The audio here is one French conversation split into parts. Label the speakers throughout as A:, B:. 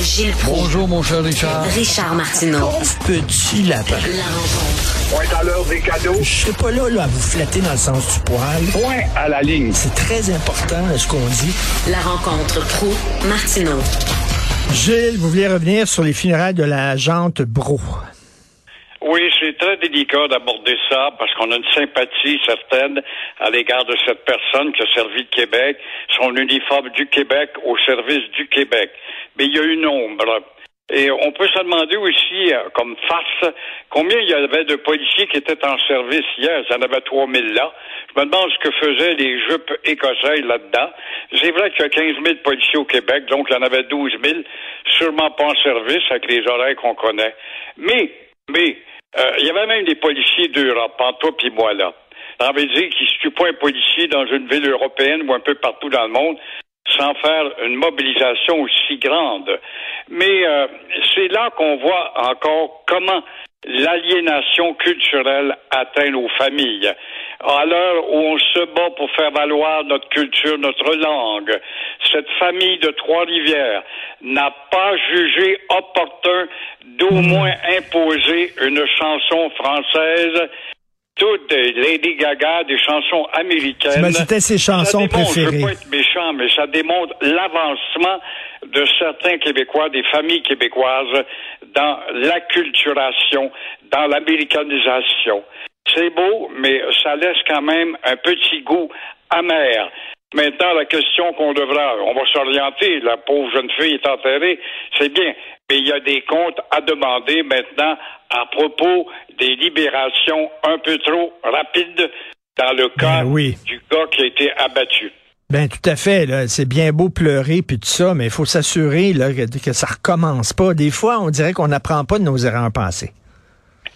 A: Gilles Proulx.
B: Bonjour, mon cher Richard.
A: Richard Martineau.
C: Petit lapin.
A: La rencontre.
D: Point à l'heure des cadeaux.
C: Je serai pas là, là à vous flatter dans le sens du poil.
D: Point à la ligne.
C: C'est très important ce qu'on dit.
A: La rencontre pro martineau
C: Gilles, vous voulez revenir sur les funérailles de la jante Bro.
E: Oui, c'est très délicat d'aborder ça parce qu'on a une sympathie certaine à l'égard de cette personne qui a servi le Québec, son uniforme du Québec au service du Québec. Mais il y a une ombre. Et on peut se demander aussi, euh, comme farce, combien il y avait de policiers qui étaient en service hier? Il y en avait 3000 là. Je me demande ce que faisaient les jupes écossais là-dedans. C'est vrai qu'il y a 15 000 policiers au Québec, donc il y en avait 12 000, sûrement pas en service avec les oreilles qu'on connaît. Mais, mais, euh, il y avait même des policiers d'Europe, en toi puis moi là. Ça veut dire qu'il ne tue pas un policier dans une ville européenne ou un peu partout dans le monde sans faire une mobilisation aussi grande. Mais euh, c'est là qu'on voit encore comment l'aliénation culturelle atteint nos familles. À l'heure où on se bat pour faire valoir notre culture, notre langue, cette famille de Trois-Rivières n'a pas jugé opportun d'au moins imposer une chanson française toutes Lady Gaga, des chansons américaines.
C: Ben, C'était ses chansons
E: ça démontre,
C: préférées.
E: Je veux pas être méchant, mais ça démontre l'avancement de certains Québécois, des familles québécoises, dans l'acculturation, dans l'américanisation. C'est beau, mais ça laisse quand même un petit goût amer. Maintenant, la question qu'on devra, on va s'orienter, la pauvre jeune fille est enterrée, c'est bien, mais il y a des comptes à demander maintenant à propos des libérations un peu trop rapides dans le cas
C: Ben oui.
E: du gars qui a été abattu.
C: Ben tout à fait. C'est bien beau pleurer puis tout ça, mais il faut s'assurer que, que ça recommence pas. Des fois, on dirait qu'on n'apprend pas de nos erreurs passées.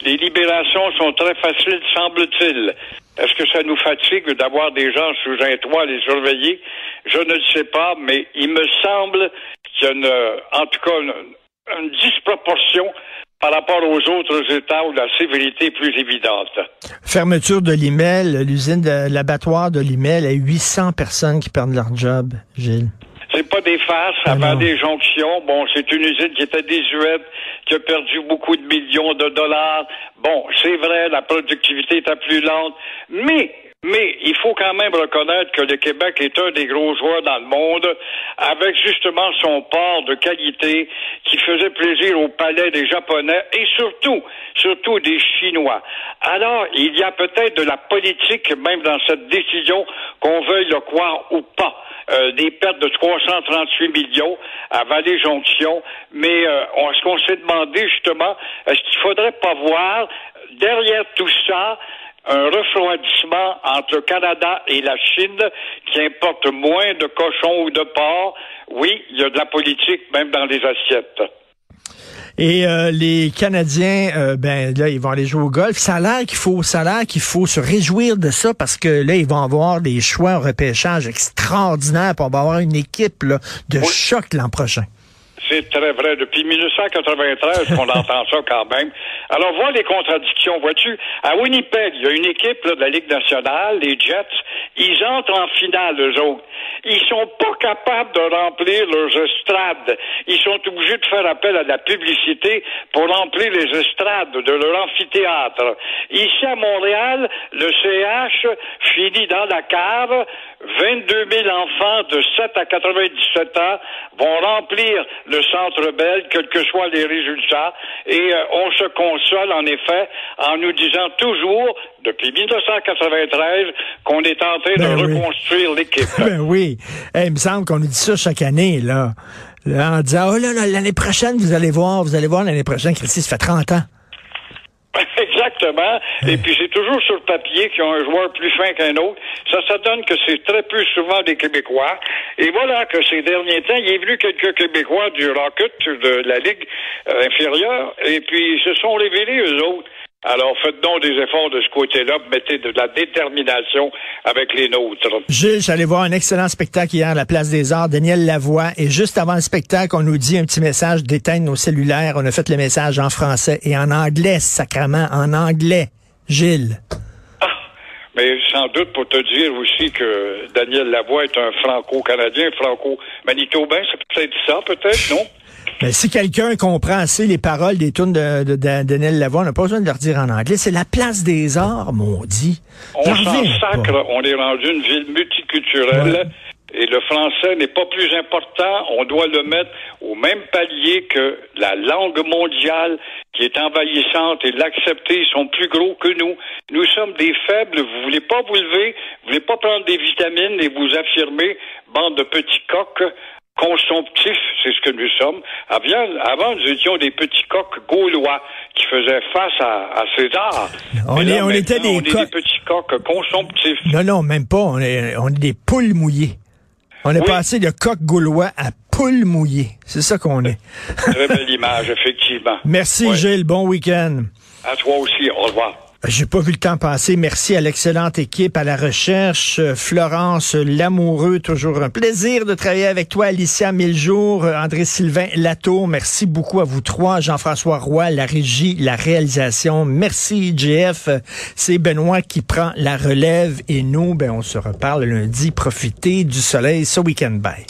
E: Les libérations sont très faciles, semble-t-il. Est-ce que ça nous fatigue d'avoir des gens sous un toit à les surveiller? Je ne le sais pas, mais il me semble qu'il y a une, en tout cas une, disproportion par rapport aux autres États où la sévérité est plus évidente.
C: Fermeture de l'IMEL, l'usine de l'abattoir de l'IMEL, a 800 personnes qui perdent leur job, Gilles.
E: Pas des farces,
C: Ah
E: avant des jonctions. Bon, c'est une usine qui était désuète, qui a perdu beaucoup de millions de dollars. Bon, c'est vrai, la productivité était plus lente, mais mais il faut quand même reconnaître que le Québec est un des gros joueurs dans le monde, avec justement son port de qualité qui faisait plaisir au palais des Japonais et surtout, surtout des Chinois. Alors, il y a peut-être de la politique même dans cette décision, qu'on veuille le croire ou pas. Euh, des pertes de 338 millions à Vallée-Jonction, mais euh, on- ce qu'on s'est demandé justement, est-ce qu'il faudrait pas voir derrière tout ça un refroidissement entre le Canada et la Chine qui importe moins de cochons ou de porcs. Oui, il y a de la politique même dans les assiettes.
C: Et euh, les Canadiens, euh, ben là, ils vont aller jouer au golf. Ça a l'air qu'il faut, ça a l'air qu'il faut se réjouir de ça parce que là, ils vont avoir des choix au repêchage extraordinaires. Puis on va avoir une équipe là, de
E: Oui.
C: choc l'an prochain.
E: C'est très vrai. Depuis 1993 qu'on entend ça quand même. Alors, vois les contradictions. Vois-tu, à Winnipeg, il y a une équipe là, de la Ligue nationale, les Jets. Ils entrent en finale, eux autres. Ils sont pas capables de remplir leurs estrades. Ils sont obligés de faire appel à la publicité pour remplir les estrades de leur amphithéâtre. Ici, à Montréal, le CH finit dans la cave. 22 000 enfants de 7 à 97 ans vont remplir le Centre Bell, quels que soient les résultats. Et euh, on se console, en effet, en nous disant toujours, depuis 1993, qu'on est en train
C: Ben
E: de
C: oui.
E: reconstruire l'équipe.
C: Ben oui. Eh, il me semble qu'on nous dit ça chaque année, là. Là, en disant, oh là là, l'année prochaine, vous allez voir, vous allez voir l'année prochaine, Christy, ça fait 30 ans.
E: Exactement. Et puis c'est toujours sur le papier qu'il y a un joueur plus fin qu'un autre. Ça, ça donne que c'est très peu souvent des Québécois. Et voilà que ces derniers temps, il est venu quelques Québécois du Rocket, de la Ligue euh, inférieure, et puis ils se sont révélés, eux autres. Alors faites donc des efforts de ce côté-là, mettez de la détermination avec les nôtres.
C: Gilles, j'allais voir un excellent spectacle hier à la Place des Arts, Daniel Lavoie, et juste avant le spectacle, on nous dit un petit message d'éteindre nos cellulaires. On a fait le message en français et en anglais, sacrement, en anglais. Gilles.
E: Mais sans doute pour te dire aussi que Daniel Lavoie est un franco-canadien, franco-manitobain, c'est peut-être ça, peut-être, non?
C: Mais si quelqu'un comprend assez les paroles des tunes de, de, de Daniel Lavoie, on n'a pas besoin de leur dire en anglais. C'est la place des arts, maudit.
E: On s'en sacre, on est rendu une ville multiculturelle. Ouais. Et le français n'est pas plus important. On doit le mettre au même palier que la langue mondiale qui est envahissante et l'accepter. Ils sont plus gros que nous. Nous sommes des faibles. Vous voulez pas vous lever. Vous voulez pas prendre des vitamines et vous affirmer, bande de petits coqs consomptifs, c'est ce que nous sommes. Avant, avant, nous étions des petits coqs gaulois qui faisaient face à, à César.
C: On,
E: là,
C: est, on était des,
E: on est des petits coqs consomptifs.
C: Non, non, même pas. On est, on est des poules mouillées. On est
E: Oui.
C: passé de coq gaulois à poule mouillée. C'est ça qu'on est.
E: Très belle image, effectivement.
C: Merci. Gilles. Bon week-end.
E: À toi aussi. Au revoir.
C: J'ai pas vu le temps passer. Merci à l'excellente équipe, à la recherche. Euh, Florence Lamoureux, toujours un plaisir de travailler avec toi. Alicia Miljour, euh, André-Sylvain Latour, merci beaucoup à vous trois. Jean-François Roy, la régie, la réalisation. Merci, JF. C'est Benoît qui prend la relève et nous, ben, on se reparle lundi. Profitez du soleil ce week-end. Bye.